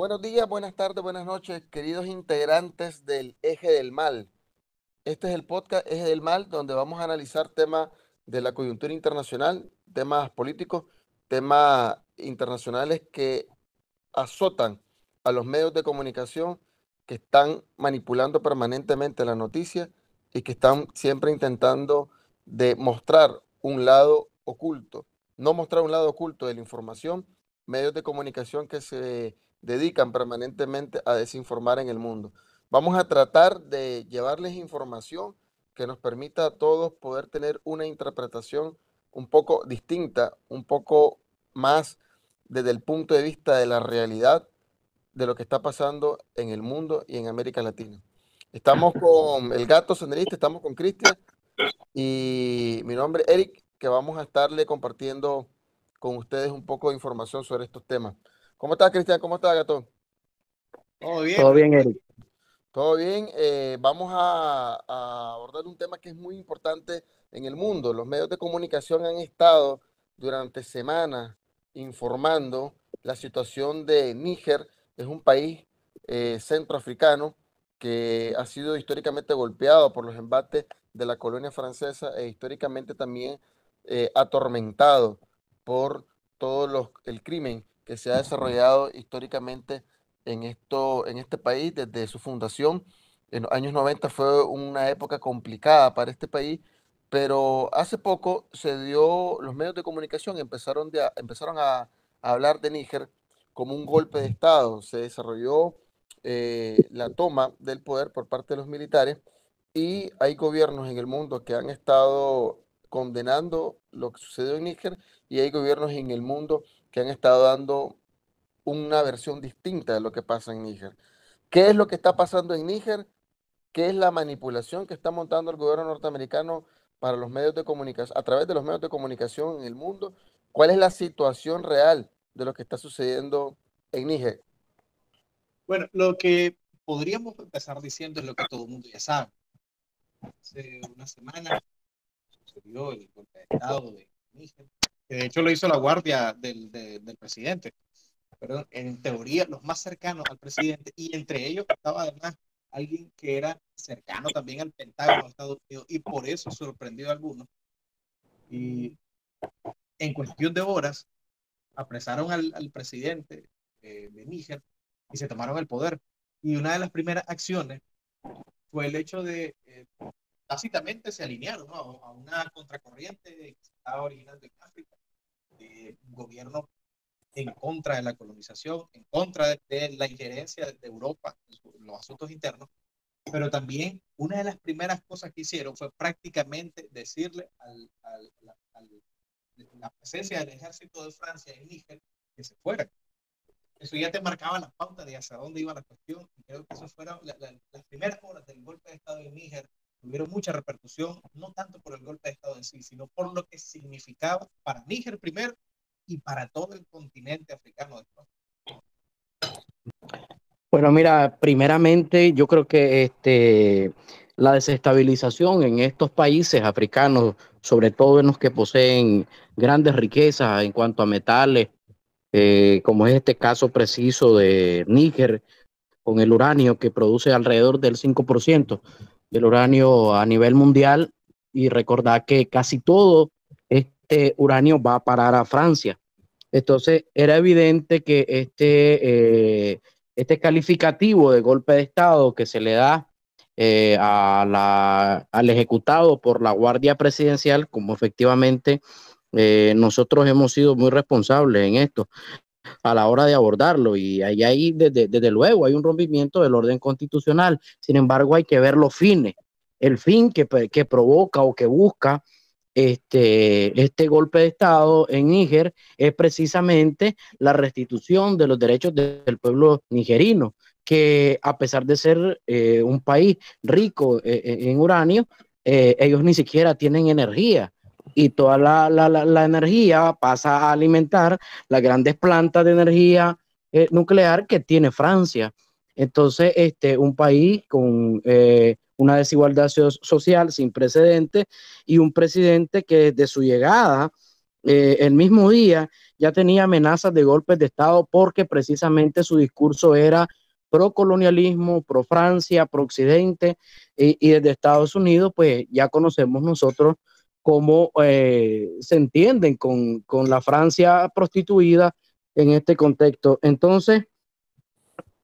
Buenos días, buenas tardes, buenas noches, queridos integrantes del Eje del Mal. Este es el podcast Eje del Mal, donde vamos a analizar temas de la coyuntura internacional, temas políticos, temas internacionales que azotan a los medios de comunicación que están manipulando permanentemente la noticia y que están siempre intentando demostrar un lado oculto, no mostrar un lado oculto de la información, medios de comunicación que se dedican permanentemente a desinformar en el mundo. Vamos a tratar de llevarles información que nos permita a todos poder tener una interpretación un poco distinta, un poco más desde el punto de vista de la realidad de lo que está pasando en el mundo y en América Latina. Estamos con el gato senderista, estamos con Cristian y mi nombre es Eric, que vamos a estarle compartiendo con ustedes un poco de información sobre estos temas. ¿Cómo estás, Cristian? ¿Cómo estás, Gato? Todo bien. Todo bien, Eric. Todo bien. Eh, vamos a, abordar un tema que es muy importante en el mundo. Los medios de comunicación han estado durante semanas informando la situación de Níger. Es un país eh, centroafricano que ha sido históricamente golpeado por los embates de la colonia francesa e históricamente también eh, atormentado por todo los, el crimen que se ha desarrollado históricamente en, esto, en este país desde su fundación. En los años 90 fue una época complicada para este país, pero hace poco se dio, los medios de comunicación empezaron, de, empezaron a, hablar de Níger como un golpe de Estado. Se desarrolló eh, la toma del poder por parte de los militares y hay gobiernos en el mundo que han estado condenando lo que sucedió en Níger y hay gobiernos en el mundo que han estado dando una versión distinta de lo que pasa en Níger. ¿Qué es lo que está pasando en Níger? ¿Qué es la manipulación que está montando el gobierno norteamericano para los medios de comunicación, a través de los medios de comunicación en el mundo? ¿Cuál es la situación real de lo que está sucediendo en Níger? Bueno, lo que podríamos empezar diciendo es lo que todo el mundo ya sabe. Hace una semana sucedió el golpe de Estado de Níger de hecho lo hizo la guardia del, del presidente. Pero en teoría, los más cercanos al presidente, y entre ellos estaba además alguien que era cercano también al Pentágono de Estados Unidos, y por eso sorprendió a algunos. Y en cuestión de horas, apresaron al, al presidente eh, de Níger y se tomaron el poder. Y una de las primeras acciones fue el hecho de eh, básicamente se alinearon a, una contracorriente que se estaba originando en África un gobierno en contra de la colonización, en contra de, la injerencia de Europa en los asuntos internos, pero también una de las primeras cosas que hicieron fue prácticamente decirle al, al, la presencia del ejército de Francia en Níger que se fuera. Eso ya te marcaba la pauta de hacia dónde iba la cuestión. Y creo que eso fueron las primeras horas del golpe de Estado en Níger tuvieron mucha repercusión, no tanto por el golpe de Estado en sí, sino por lo que significaba para Níger primero y para todo el continente africano después. Bueno, mira, primeramente yo creo que este, la desestabilización en estos países africanos, sobre todo en los que poseen grandes riquezas en cuanto a metales, eh, como es este caso preciso de Níger, con el uranio que produce alrededor del 5% del uranio a nivel mundial y recordar que casi todo este uranio va a parar a Francia. Entonces era evidente que este, eh, este calificativo de golpe de Estado que se le da eh, a la, al ejecutado por la Guardia Presidencial, como efectivamente eh, nosotros hemos sido muy responsables en esto a la hora de abordarlo y ahí, ahí desde, luego hay un rompimiento del orden constitucional. Sin embargo, hay que ver los fines, el fin que, que provoca o que busca este, este golpe de Estado en Níger es precisamente la restitución de los derechos del pueblo nigerino, que a pesar de ser eh, un país rico eh, eh, en uranio, ellos ni siquiera tienen energía y toda la, la, la, energía pasa a alimentar las grandes plantas de energía eh, nuclear que tiene Francia. Entonces, este, un país con eh, una desigualdad social sin precedentes y un presidente que desde su llegada eh, el mismo día ya tenía amenazas de golpes de Estado porque precisamente su discurso era pro colonialismo, pro Francia, pro Occidente, y, desde Estados Unidos, pues ya conocemos nosotros cómo eh, se entienden con, con, la Francia prostituida en este contexto. Entonces,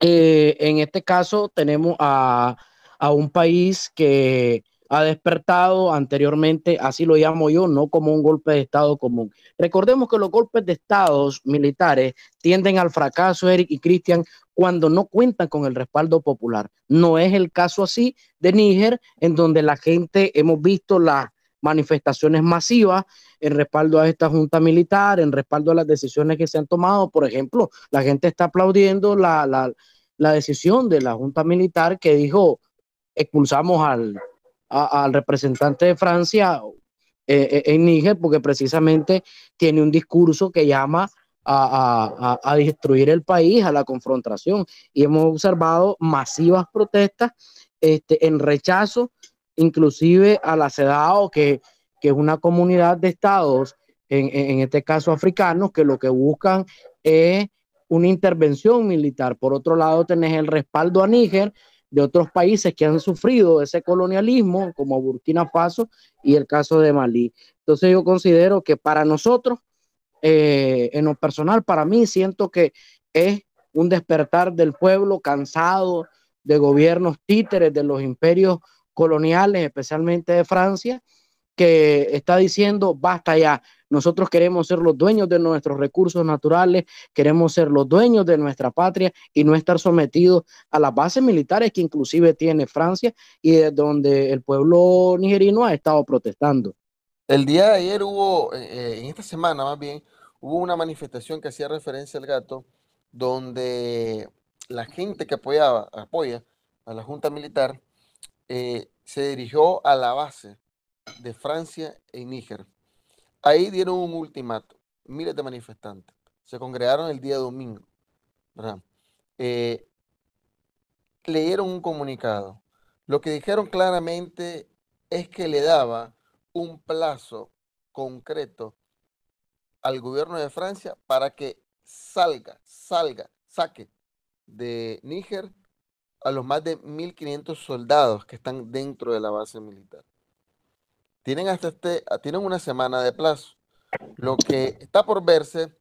eh, en este caso tenemos a, a un país que ha despertado anteriormente, así lo llamo yo, no como un golpe de Estado común. Recordemos que los golpes de Estados militares tienden al fracaso, Eric y Cristian, cuando no cuentan con el respaldo popular. No es el caso así de Níger, en donde la gente, hemos visto las manifestaciones masivas en respaldo a esta junta militar, en respaldo a las decisiones que se han tomado. Por ejemplo, la gente está aplaudiendo la, la, decisión de la junta militar que dijo expulsamos al, representante de Francia eh, eh, en Níger porque precisamente tiene un discurso que llama a, destruir el país, a la confrontación. Y hemos observado masivas protestas este, en rechazo, inclusive a la CEDAW, que, que es una comunidad de estados, en, en, este caso africanos, que lo que buscan es una intervención militar. Por otro lado, tenés el respaldo a Níger, de otros países que han sufrido ese colonialismo, como Burkina Faso y el caso de Malí. Entonces yo considero que para nosotros, eh, en lo personal, para mí siento que es un despertar del pueblo cansado de gobiernos títeres de los imperios coloniales, especialmente de Francia, que está diciendo, basta ya, nosotros queremos ser los dueños de nuestros recursos naturales, queremos ser los dueños de nuestra patria y no estar sometidos a las bases militares que inclusive tiene Francia y de donde el pueblo nigerino ha estado protestando. El día de ayer hubo, eh, en esta semana más bien, hubo una manifestación que hacía referencia al gato, donde la gente que apoyaba, apoya a la Junta Militar, eh, se dirigió a la base de Francia en Níger. Ahí dieron un ultimato, miles de manifestantes. Se congregaron el día domingo. Eh, leyeron un comunicado. Lo que dijeron claramente es que le daba un plazo concreto al gobierno de Francia para que salga, salga, saque de Níger a los más de 1.500 soldados que están dentro de la base militar. Tienen, hasta este, ah, tienen una semana de plazo. Lo que está por verse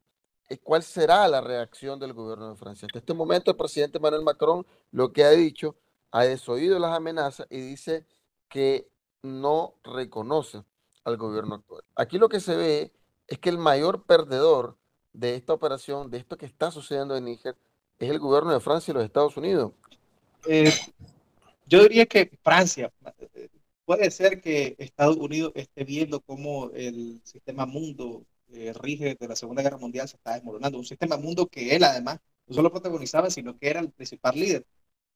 es cuál será la reacción del gobierno de Francia. Hasta este momento el presidente Emmanuel Macron lo que ha dicho, ha desoído las amenazas y dice que no reconoce al gobierno actual. Aquí lo que se ve es que el mayor perdedor de esta operación, de esto que está sucediendo en Níger, es el gobierno de Francia y los Estados Unidos. Eh, yo diría que Francia, puede ser que Estados Unidos esté viendo cómo el sistema mundo eh, rige desde la Segunda Guerra Mundial se está desmoronando. Un sistema mundo que él además no solo protagonizaba, sino que era el principal líder.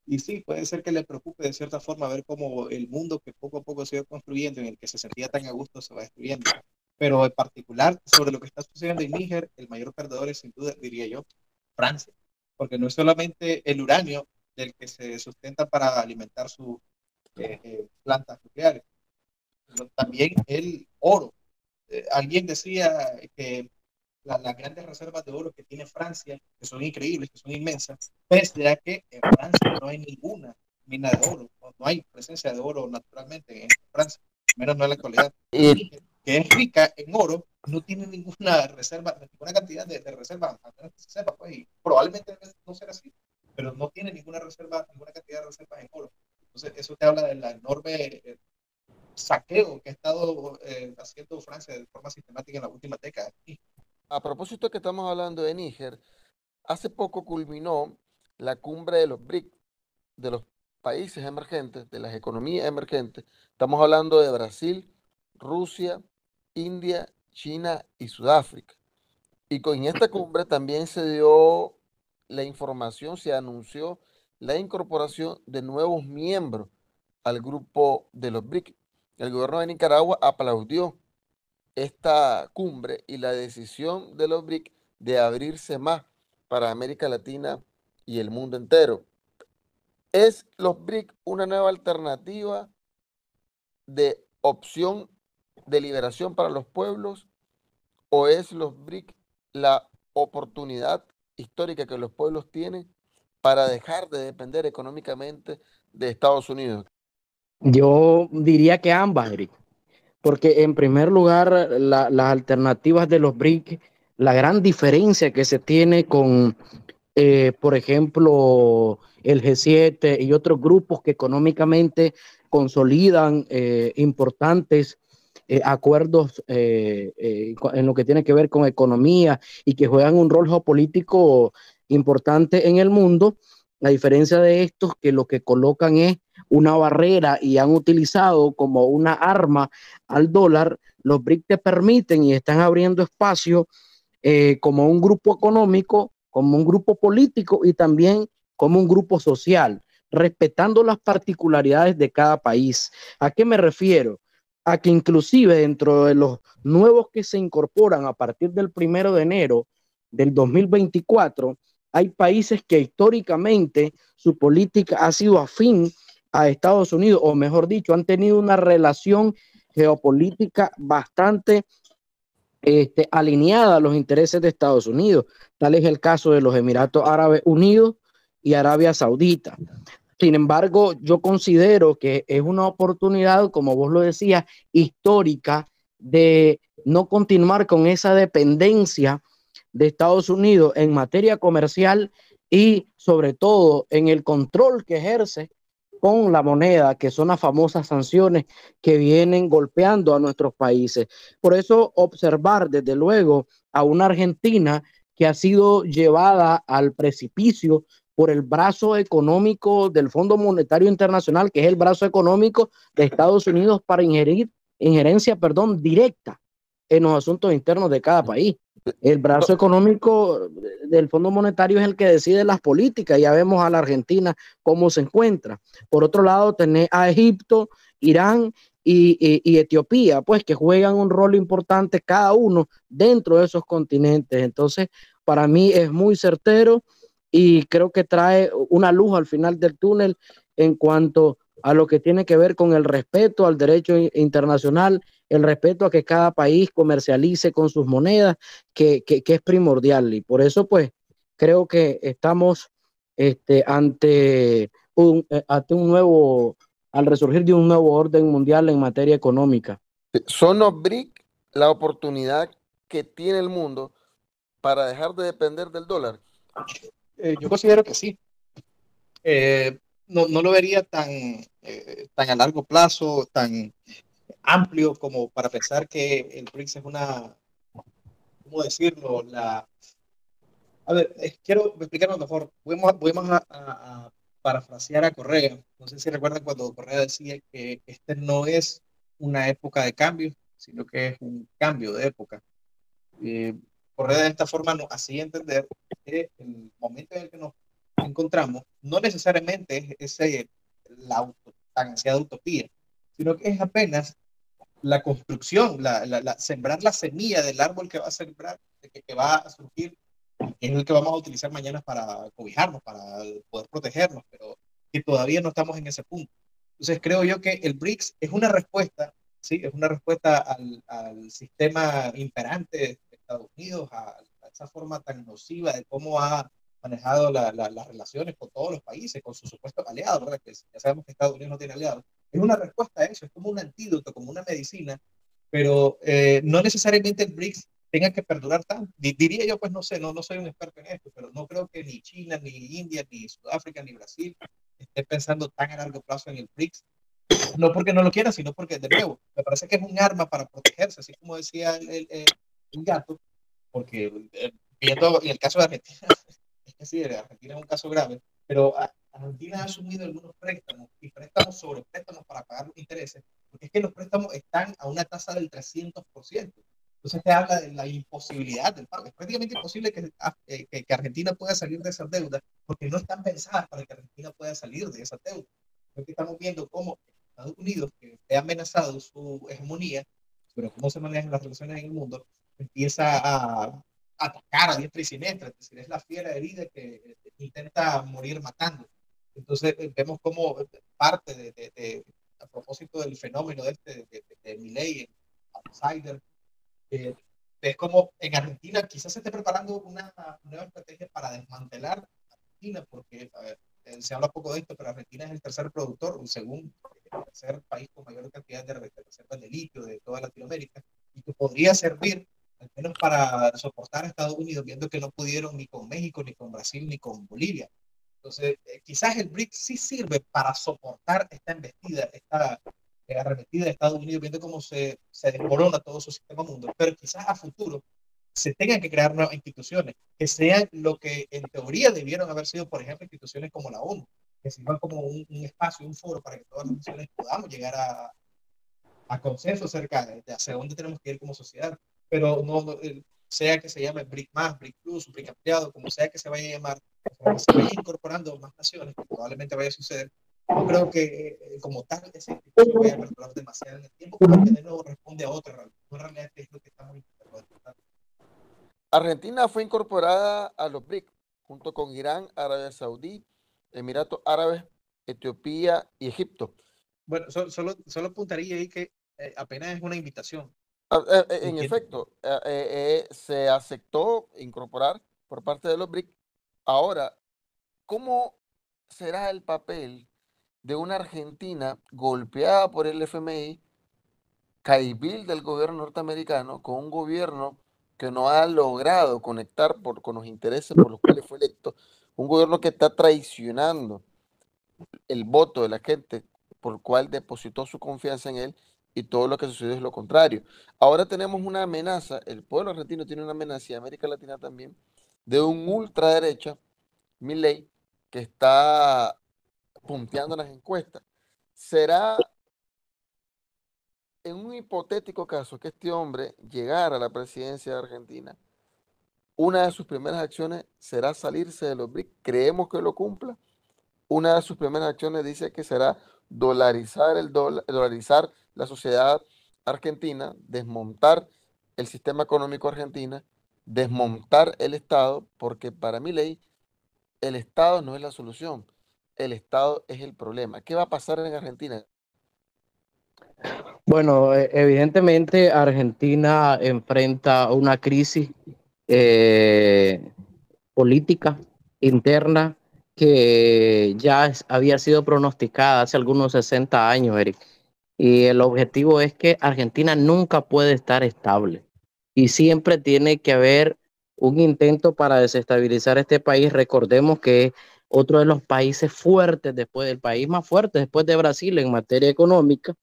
Y sí, puede ser que le preocupe de cierta forma ver cómo el mundo que poco a poco se va construyendo, en el que se sentía tan a gusto, se va destruyendo. Pero en particular, sobre lo que está sucediendo en Níger, el mayor perdedor es sin duda, diría yo, Francia. Porque no es solamente el uranio del que se sustenta para alimentar su eh, eh, plantas nucleares. También el oro. Eh, alguien decía que las grandes reservas de oro que tiene Francia, que son increíbles, que son inmensas, pese a que en Francia no hay ninguna mina de oro, no, hay presencia de oro naturalmente en Francia, menos no en la actualidad, que es rica en oro, no tiene ninguna reserva, ninguna cantidad de, de reservas, pues, y probablemente no será así, pero no tiene ninguna reserva, ninguna cantidad de reservas en oro. Entonces, eso te habla del enorme eh, saqueo que ha estado eh, haciendo Francia de forma sistemática en la última década. A propósito que estamos hablando de Níger, hace poco culminó la cumbre de los BRIC, de los países emergentes, de las economías emergentes. Estamos hablando de Brasil, Rusia, India, China y Sudáfrica. Y con esta cumbre también se dio la información, se anunció la incorporación de nuevos miembros al grupo de los BRIC. El gobierno de Nicaragua aplaudió esta cumbre y la decisión de los BRIC de abrirse más para América Latina y el mundo entero. ¿Es los BRIC una nueva alternativa de opción de liberación para los pueblos o es los BRIC la oportunidad histórica que los pueblos tienen para dejar de depender económicamente de Estados Unidos? Yo diría que ambas, Eric, porque en primer lugar las alternativas de los BRIC, la gran diferencia que se tiene con, eh, por ejemplo, el G7 y otros grupos que económicamente consolidan eh, importantes eh, acuerdos eh, en lo que tiene que ver con economía y que juegan un rol geopolítico importante en el mundo, a diferencia de estos que lo que colocan es una barrera y han utilizado como una arma al dólar, los BRIC te permiten y están abriendo espacio como un grupo económico, como un grupo político y también como un grupo social, respetando las particularidades de cada país. ¿A qué me refiero? A que inclusive dentro de los nuevos que se incorporan a partir del primero de enero del 2024, hay países que históricamente su política ha sido afín a Estados Unidos, o mejor dicho, han tenido una relación geopolítica bastante este, alineada a los intereses de Estados Unidos. Tal es el caso de los Emiratos Árabes Unidos y Arabia Saudita. Sin embargo, yo considero que es una oportunidad, como vos lo decías, histórica de no continuar con esa dependencia de Estados Unidos en materia comercial y sobre todo en el control que ejerce con la moneda, que son las famosas sanciones que vienen golpeando a nuestros países. Por eso observar desde luego a una Argentina que ha sido llevada al precipicio por el brazo económico del Fondo Monetario Internacional, que es el brazo económico de Estados Unidos para ingerir, injerencia perdón, directa en los asuntos internos de cada país. El brazo económico del Fondo Monetario es el que decide las políticas. Ya vemos a la Argentina cómo se encuentra. Por otro lado, tenés a Egipto, Irán y, y, Etiopía, pues que juegan un rol importante cada uno dentro de esos continentes. Entonces, para mí es muy certero y creo que trae una luz al final del túnel en cuanto a lo que tiene que ver con el respeto al derecho internacional, el respeto a que cada país comercialice con sus monedas, que, es primordial. Y por eso, pues, creo que estamos este, ante, un, eh, ante un nuevo, al resurgir de un nuevo orden mundial en materia económica. ¿Son los BRIC la oportunidad que tiene el mundo para dejar de depender del dólar? Eh, yo considero que sí. Eh, no, no, lo vería tan, eh, tan a largo plazo, tan amplio como para pensar que el BRICS es una, ¿cómo decirlo? La, a ver, quiero explicarlo mejor. A, a, parafrasear a Correa. No sé si recuerdan cuando Correa decía que este no es una época de cambio, sino que es un cambio de época. Correa de esta forma nos hacía entender el momento en el que nos encontramos no necesariamente es ese, la tan ansiada utopía, sino que es apenas la construcción, la, la, sembrar la semilla del árbol que va a sembrar, que, que va a surgir, que es el que vamos a utilizar mañana para cobijarnos, para poder protegernos, pero que todavía no estamos en ese punto. Entonces creo yo que el BRICS es una respuesta, sí, es una respuesta al, al sistema imperante Estados Unidos, a, esa forma tan nociva de cómo ha manejado las relaciones con todos los países, con sus supuestos aliados, ¿verdad? Que ya sabemos que Estados Unidos no tiene aliados. Es una respuesta a eso, es como un antídoto, como una medicina, pero eh, no necesariamente el BRICS tenga que perdurar tanto. Diría yo, pues no sé, no, no soy un experto en esto, pero no creo que ni China, ni India, ni Sudáfrica, ni Brasil esté pensando tan a largo plazo en el BRICS. No porque no lo quieran, sino porque, de nuevo, me parece que es un arma para protegerse, así como decía el, el, un gato, porque eh, viendo en el caso de Argentina, es que sí, Argentina es un caso grave, pero Argentina ha asumido algunos préstamos y préstamos sobre préstamos para pagar los intereses, porque es que los préstamos están a una tasa del 300%. Entonces te habla de la imposibilidad del pago. Es prácticamente imposible que, ah, eh, que, que, Argentina pueda salir de esa deuda porque no están pensadas para que Argentina pueda salir de esa deuda. Porque estamos viendo cómo Estados Unidos, que ha amenazado su hegemonía, pero cómo se manejan las relaciones en el mundo, empieza a atacar a diestra y siniestra, es decir, es la fiera herida que intenta morir matando. Entonces eh, vemos como parte de, de, a propósito del fenómeno de este, de, de, Milley, outsider, eh, es como en Argentina quizás se esté preparando una nueva estrategia para desmantelar Argentina, porque a ver, eh, se habla poco de esto, pero Argentina es el tercer productor, según el tercer país con mayor cantidad de reservas de litio de toda Latinoamérica, y que podría servir al menos para soportar a Estados Unidos, viendo que no pudieron ni con México, ni con Brasil, ni con Bolivia. Entonces, eh, quizás el BRICS sí sirve para soportar esta embestida, esta eh, arremetida de Estados Unidos, viendo cómo se, se desmorona todo su sistema mundo, pero quizás a futuro se tengan que crear nuevas instituciones, que sean lo que en teoría debieron haber sido, por ejemplo, instituciones como la ONU, que sirvan como un, espacio, un foro para que todas las naciones podamos llegar a, a consenso acerca de, hacia dónde tenemos que ir como sociedad. Pero no, sea que se llame BRIC más, BRIC plus, BRIC ampliado, como sea que se vaya a llamar, se vaya incorporando más naciones, que probablemente vaya a suceder. Yo creo que eh, como tal, esa institución vaya a perdurar demasiado en el tiempo, porque de nuevo responde a otra realidad. Una realidad que es lo que estamos intentando Argentina fue incorporada a los BRIC junto con Irán, Arabia Saudí, Emiratos Árabes, Etiopía y Egipto. Bueno, solo, solo, apuntaría ahí que eh, apenas es una invitación. Eh, eh, en efecto, se aceptó incorporar por parte de los BRIC. Ahora, ¿cómo será el papel de una Argentina golpeada por el FMI, caibil del gobierno norteamericano, con un gobierno que no ha logrado conectar por, con los intereses por los cuales fue electo, un gobierno que está traicionando el voto de la gente por el cual depositó su confianza en él y todo lo que sucedió es lo contrario. Ahora tenemos una amenaza, el pueblo argentino tiene una amenaza y América Latina también, de un ultraderecha, Milley, que está punteando las encuestas. ¿Será en un hipotético caso que este hombre llegara a la presidencia de Argentina, una de sus primeras acciones será salirse de los BRIC. Creemos que lo cumpla. Una de sus primeras acciones dice que será dolarizar, el dolarizar la sociedad argentina, desmontar el sistema económico argentino, desmontar el Estado, porque para mi ley el Estado no es la solución, el Estado es el problema. ¿Qué va a pasar en Argentina? Bueno, e, evidentemente Argentina enfrenta una crisis eh, política interna que ya había sido pronosticada hace algunos 60 años, Eric. Y el objetivo es que Argentina nunca puede estar estable y siempre tiene que haber un intento para desestabilizar este país. Recordemos que es otro de los países fuertes después del país más fuerte después de Brasil en materia económica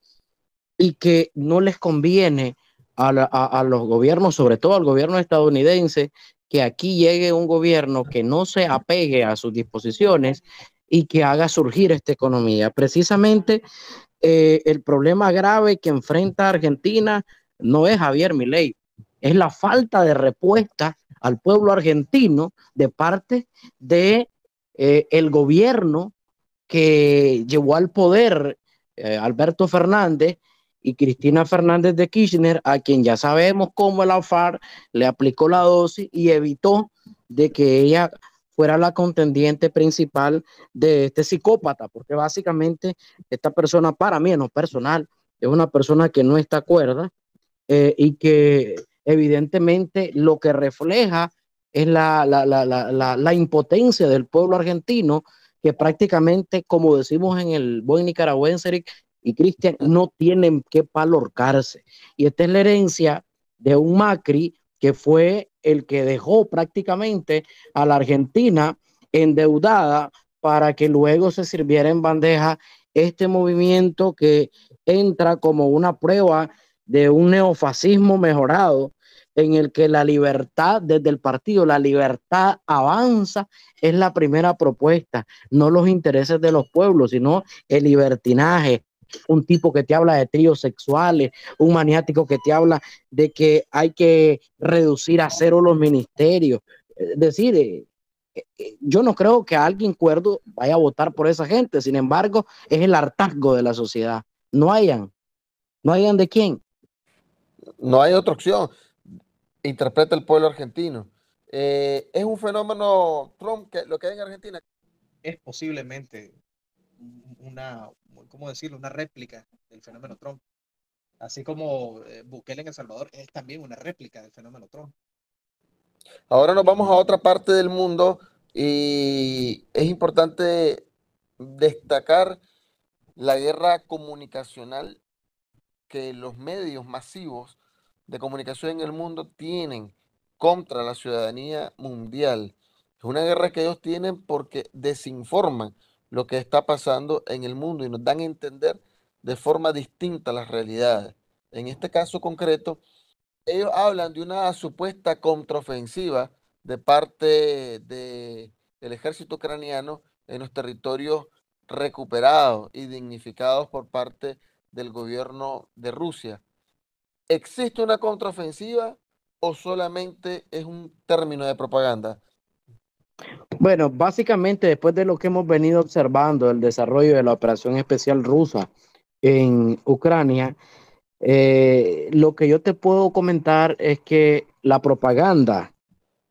y que no les conviene a, los gobiernos, sobre todo al gobierno estadounidense, que aquí llegue un gobierno que no se apegue a sus disposiciones y que haga surgir esta economía. Precisamente eh, el problema grave que enfrenta Argentina no es Javier Milei, es la falta de respuesta al pueblo argentino de parte de eh, el gobierno que llevó al poder eh, Alberto Fernández y Cristina Fernández de Kirchner, a quien ya sabemos cómo el AFAR le aplicó la dosis y evitó de que ella fuera la contendiente principal de este psicópata, porque básicamente esta persona para mí en lo personal es una persona que no está cuerda eh, y que evidentemente lo que refleja es la, la, la, la, impotencia del pueblo argentino que prácticamente, como decimos en el buen nicaragüense, y Cristian no tienen que palorcarse. Y esta es la herencia de un Macri que fue el que dejó prácticamente a la Argentina endeudada para que luego se sirviera en bandeja este movimiento que entra como una prueba de un neofascismo mejorado en el que la libertad desde el partido, la libertad avanza, es la primera propuesta, no los intereses de los pueblos, sino el libertinaje, un tipo que te habla de tríos sexuales, un maniático que te habla de que hay que reducir a cero los ministerios. Es decir, eh, eh, yo no creo que alguien cuerdo vaya a votar por esa gente, sin embargo, es el hartazgo de la sociedad. No hayan, no hayan de quién. No hay otra opción. Interpreta el pueblo argentino. Eh, es un fenómeno, Trump, que lo que hay en Argentina. Es posiblemente una, ¿cómo decirlo?, una réplica del fenómeno Trump. Así como eh, Bukele en El Salvador es también una réplica del fenómeno Trump. Ahora nos vamos a otra parte del mundo y es importante destacar la guerra comunicacional que los medios masivos de comunicación en el mundo tienen contra la ciudadanía mundial. Es una guerra que ellos tienen porque desinforman lo que está pasando en el mundo y nos dan a entender de forma distinta las realidades. En este caso concreto, ellos hablan de una supuesta contraofensiva de parte del ejército ucraniano en los territorios recuperados y dignificados por parte del gobierno de Rusia. ¿Existe una contraofensiva o solamente es un término de propaganda? Bueno, básicamente después de lo que hemos venido observando, el desarrollo de la operación especial rusa en Ucrania, eh, lo que yo te puedo comentar es que la propaganda,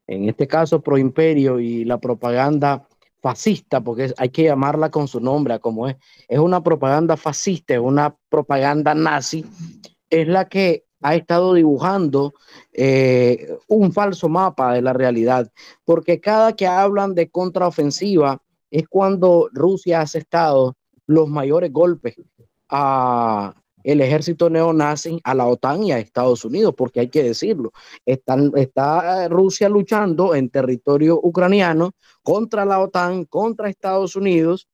en este caso pro imperio y la propaganda fascista, porque hay que llamarla con su nombre, como es, es una propaganda fascista, es una propaganda nazi, es la que ha estado dibujando eh, un falso mapa de la realidad, porque cada que hablan de contraofensiva es cuando Rusia ha estado los mayores golpes a el ejército neonazi, a la OTAN y a Estados Unidos, porque hay que decirlo, está Rusia luchando en territorio ucraniano contra la OTAN, contra Estados Unidos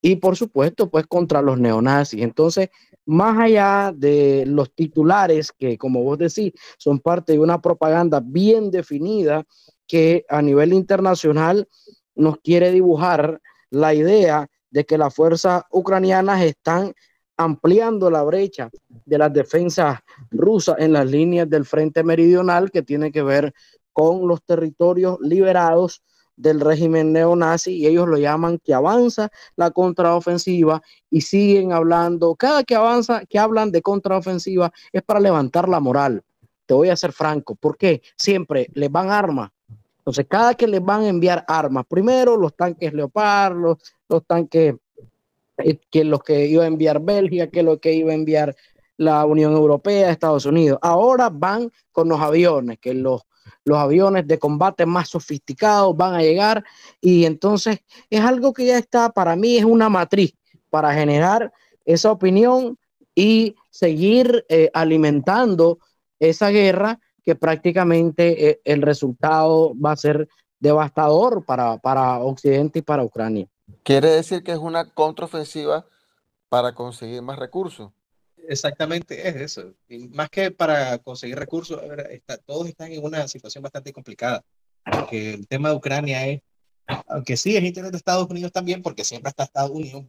y por supuesto pues contra los neonazis. Entonces, más allá de los titulares que como vos decís son parte de una propaganda bien definida que a nivel internacional nos quiere dibujar la idea de que las fuerzas ucranianas están ampliando la brecha de las defensas rusas en las líneas del frente meridional que tiene que ver con los territorios liberados del régimen neonazi y ellos lo llaman que avanza la contraofensiva y siguen hablando, cada que avanza, que hablan de contraofensiva es para levantar la moral. Te voy a ser franco, porque siempre les van armas. Entonces, cada que les van a enviar armas, primero los tanques Leopard, los, los tanques eh, que los que iba a enviar Bélgica, que lo que iba a enviar la Unión Europea, Estados Unidos. Ahora van con los aviones, que los, los aviones de combate más sofisticados van a llegar y entonces es algo que ya está, para mí es una matriz para generar esa opinión y seguir eh, alimentando esa guerra que prácticamente eh, el resultado va a ser devastador para, para Occidente y para Ucrania. Quiere decir que es una contraofensiva para conseguir más recursos. Exactamente, es eso. Y más que para conseguir recursos, está, todos están en una situación bastante complicada. Porque el tema de Ucrania es, aunque sí es interés de Estados Unidos también, porque siempre está Estados Unidos,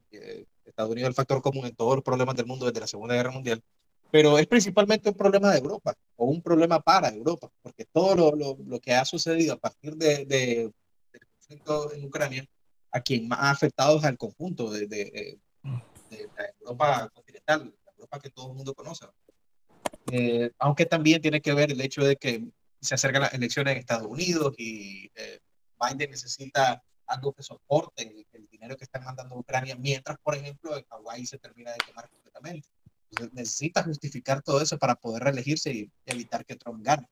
Estados Unidos es el factor común en todos los problemas del mundo desde la Segunda Guerra Mundial, pero es principalmente un problema de Europa o un problema para Europa, porque todo lo, lo, lo que ha sucedido a partir de, de, del conflicto en Ucrania a quien más ha afectado es al conjunto de, de, de, la Europa continental, Europa que todo el mundo conoce. Eh, aunque también tiene que ver el hecho de que se acercan las elecciones en Estados Unidos y eh, Biden necesita algo que soporte el, el, dinero que están mandando a Ucrania, mientras, por ejemplo, en Hawái se termina de quemar completamente. Entonces, necesita justificar todo eso para poder reelegirse y evitar que Trump gane.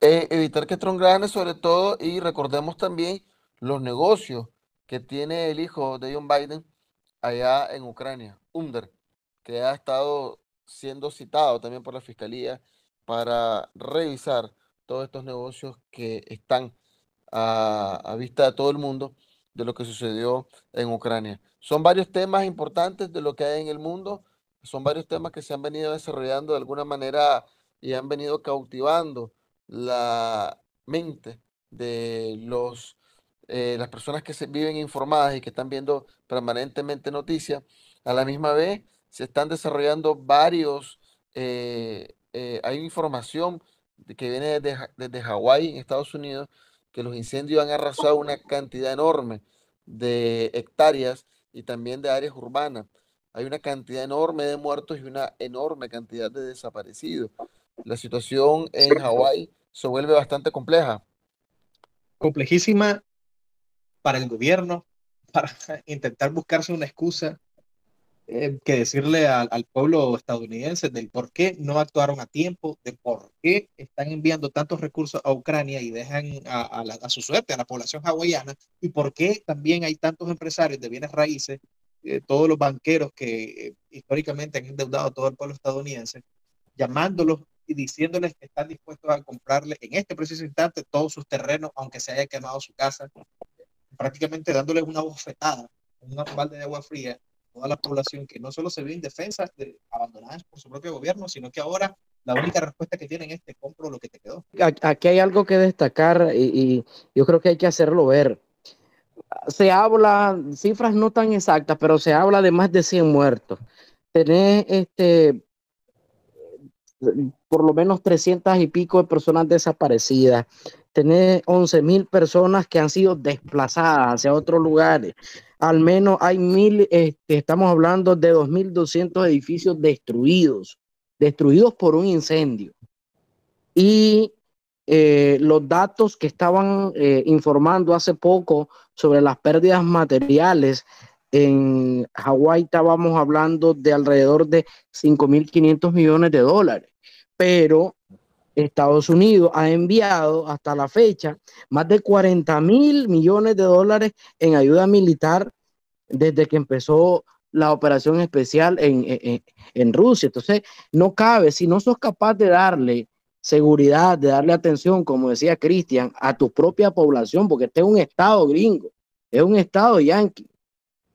Eh, evitar que Trump gane sobre todo y recordemos también los negocios que tiene el hijo de John Biden allá en Ucrania, Under, que ha estado siendo citado también por la fiscalía para revisar todos estos negocios que están a, vista de todo el mundo de lo que sucedió en Ucrania. Son varios temas importantes de lo que hay en el mundo, son varios temas que se han venido desarrollando de alguna manera y han venido cautivando la mente de los eh, las personas que se viven informadas y que están viendo permanentemente noticias, a la misma vez se están desarrollando varios, eh, eh, hay información que viene desde, desde Hawái, en Estados Unidos, que los incendios han arrasado una cantidad enorme de hectáreas y también de áreas urbanas. Hay una cantidad enorme de muertos y una enorme cantidad de desaparecidos. La situación en Hawái se vuelve bastante compleja. Complejísima para el gobierno, para intentar buscarse una excusa eh, que decirle al, pueblo estadounidense del por qué no actuaron a tiempo, de por qué están enviando tantos recursos a Ucrania y dejan a, su suerte a la población hawaiana y por qué también hay tantos empresarios de bienes raíces, eh, todos los banqueros que eh, históricamente han endeudado a todo el pueblo estadounidense, llamándolos y diciéndoles que están dispuestos a comprarle en este preciso instante todos sus terrenos, aunque se haya quemado su casa, prácticamente dándoles una bofetada, un balde de agua fría toda la población que no solo se ve indefensa, de, abandonadas por su propio gobierno, sino que ahora la única respuesta que tienen es te compro lo que te quedó. Aquí hay algo que destacar y, yo creo que hay que hacerlo ver. Se habla, cifras no tan exactas, pero se habla de más de 100 muertos. Tenés este, por lo menos 300 y pico de personas desaparecidas. Tenés 11 mil personas que han sido desplazadas hacia otros lugares al menos hay mil, este, estamos hablando de 2.200 edificios destruidos, destruidos por un incendio. Y eh, los datos que estaban eh, informando hace poco sobre las pérdidas materiales en Hawái estábamos hablando de alrededor de 5.500 millones de dólares, pero Estados Unidos ha enviado hasta la fecha más de 40 mil millones de dólares en ayuda militar desde que empezó la operación especial en, Rusia. Entonces, no cabe, si no sos capaz de darle seguridad, de darle atención, como decía Cristian, a tu propia población, porque este es un estado gringo, es un estado yanqui,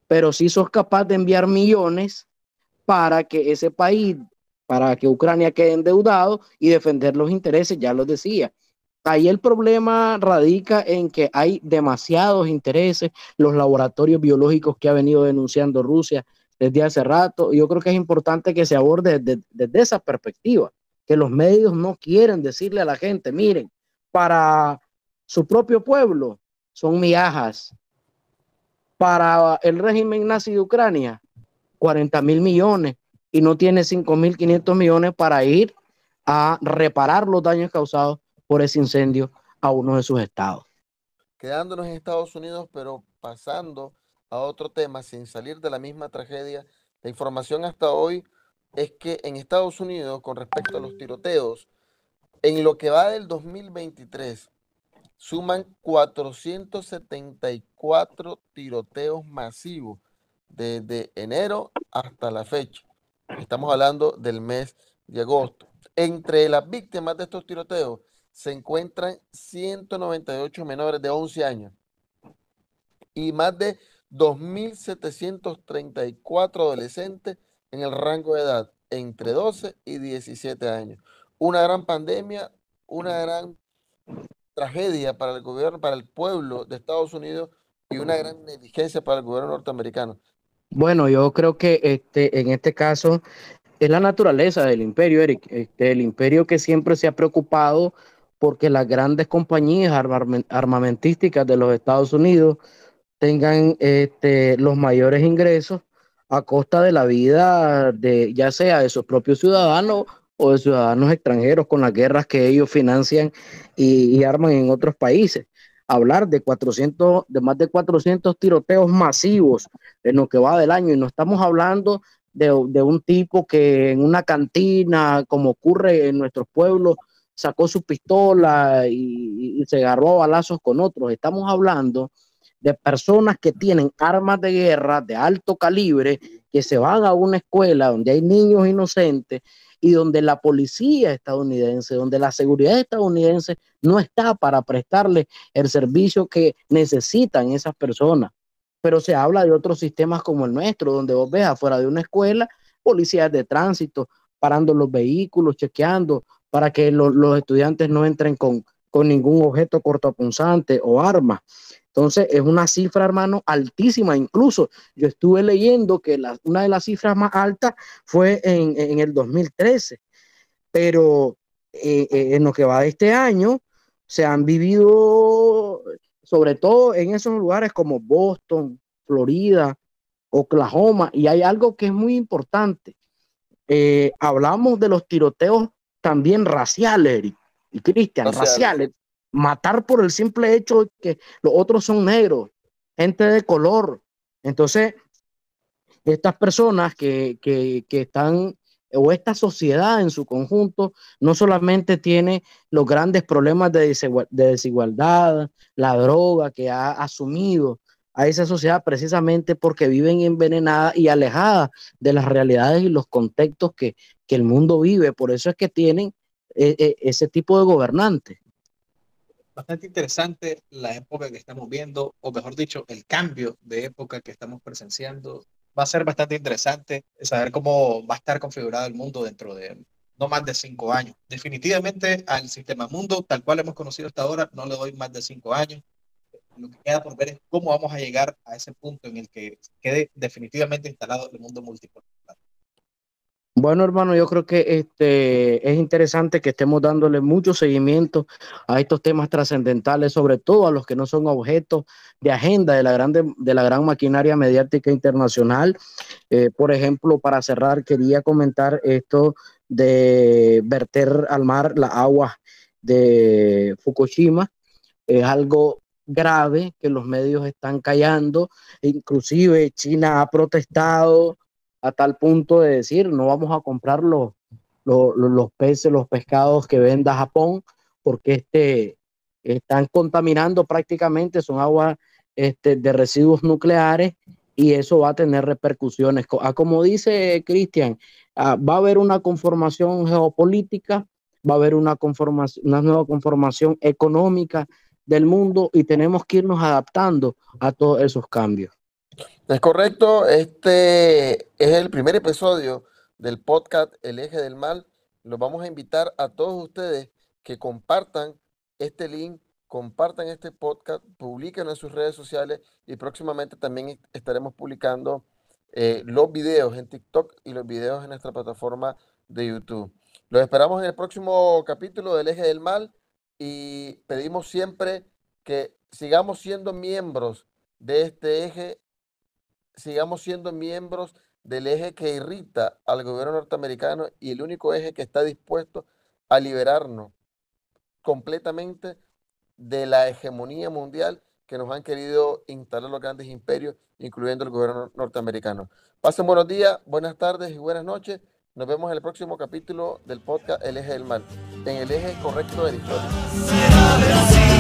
pero si sos capaz de enviar millones para que ese país para que Ucrania quede endeudado y defender los intereses, ya lo decía. Ahí el problema radica en que hay demasiados intereses, los laboratorios biológicos que ha venido denunciando Rusia desde hace rato. Yo creo que es importante que se aborde desde, esa perspectiva, que los medios no quieren decirle a la gente, miren, para su propio pueblo son miajas, para el régimen nazi de Ucrania, 40 mil millones, y no tiene 5.500 millones para ir a reparar los daños causados por ese incendio a uno de sus estados. Quedándonos en Estados Unidos, pero pasando a otro tema sin salir de la misma tragedia, la información hasta hoy es que en Estados Unidos, con respecto a los tiroteos, en lo que va del 2023, suman 474 tiroteos masivos desde enero hasta la fecha. Estamos hablando del mes de agosto. Entre las víctimas de estos tiroteos se encuentran 198 menores de 11 años y más de 2.734 adolescentes en el rango de edad entre 12 y 17 años. Una gran pandemia, una gran tragedia para el gobierno, para el pueblo de Estados Unidos y una gran negligencia para el gobierno norteamericano. Bueno, yo creo que este, en este caso es la naturaleza del imperio, Eric. Este, el imperio que siempre se ha preocupado porque las grandes compañías armamentísticas de los Estados Unidos tengan este, los mayores ingresos a costa de la vida de ya sea de sus propios ciudadanos o de ciudadanos extranjeros con las guerras que ellos financian y arman en otros países hablar de 400, de más de 400 tiroteos masivos en lo que va del año y no estamos hablando de, un tipo que en una cantina, como ocurre en nuestros pueblos, sacó su pistola y, se agarró a balazos con otros. Estamos hablando de personas que tienen armas de guerra de alto calibre, que se van a una escuela donde hay niños inocentes y donde la policía estadounidense, donde la seguridad estadounidense no está para prestarle el servicio que necesitan esas personas. Pero se habla de otros sistemas como el nuestro, donde vos ves afuera de una escuela policías de tránsito parando los vehículos, chequeando para que los estudiantes no entren con, con ningún objeto cortopunzante o arma. Entonces, es una cifra, hermano, altísima. Incluso yo estuve leyendo que una de las cifras más altas fue en, el 2013, pero eh, eh, en lo que va de este año, se han vivido, sobre todo en esos lugares como Boston, Florida, Oklahoma, y hay algo que es muy importante. Eh, hablamos de los tiroteos también raciales, y Cristian, raciales matar por el simple hecho de que los otros son negros, gente de color. Entonces, estas personas que, que, que están o esta sociedad en su conjunto no solamente tiene los grandes problemas de, desigualdad, la droga que ha asumido a esa sociedad precisamente porque viven envenenadas y alejadas de las realidades y los contextos que, el mundo vive. Por eso es que tienen eh, eh, ese tipo de gobernantes. Bastante interesante la época que estamos viendo, o mejor dicho, el cambio de época que estamos presenciando va a ser bastante interesante saber cómo va a estar configurado el mundo dentro de no más de cinco años. Definitivamente al sistema mundo, tal cual hemos conocido hasta ahora, no le doy más de cinco años. Lo que queda por ver es cómo vamos a llegar a ese punto en el que quede definitivamente instalado el mundo multipolar. Bueno, hermano, yo creo que este, es interesante que estemos dándole mucho seguimiento a estos temas trascendentales, sobre todo a los que no son objetos de agenda de la, grande, de la gran maquinaria mediática internacional. Eh, por ejemplo, para cerrar, quería comentar esto de verter al mar las aguas de Fukushima. Es algo grave que los medios están callando, inclusive China ha protestado a tal punto de decir, no vamos a comprar los, los, peces, los pescados que venda Japón, porque este, están contaminando prácticamente, son aguas este, de residuos nucleares y eso va a tener repercusiones. Ah, como dice Cristian, ah, va a haber una conformación geopolítica, va a haber una, conformación, una nueva conformación económica del mundo y tenemos que irnos adaptando a todos esos cambios. Es correcto, este es el primer episodio del podcast El Eje del Mal. Los vamos a invitar a todos ustedes que compartan este link, compartan este podcast, publiquen en sus redes sociales y próximamente también estaremos publicando eh, los videos en TikTok y los videos en nuestra plataforma de YouTube. Los esperamos en el próximo capítulo del Eje del Mal y pedimos siempre que sigamos siendo miembros de este eje sigamos siendo miembros del eje que irrita al gobierno norteamericano y el único eje que está dispuesto a liberarnos completamente de la hegemonía mundial que nos han querido instalar los grandes imperios, incluyendo el gobierno norteamericano. Pasen buenos días, buenas tardes y buenas noches. Nos vemos en el próximo capítulo del podcast El eje del mal, en el eje correcto de la historia.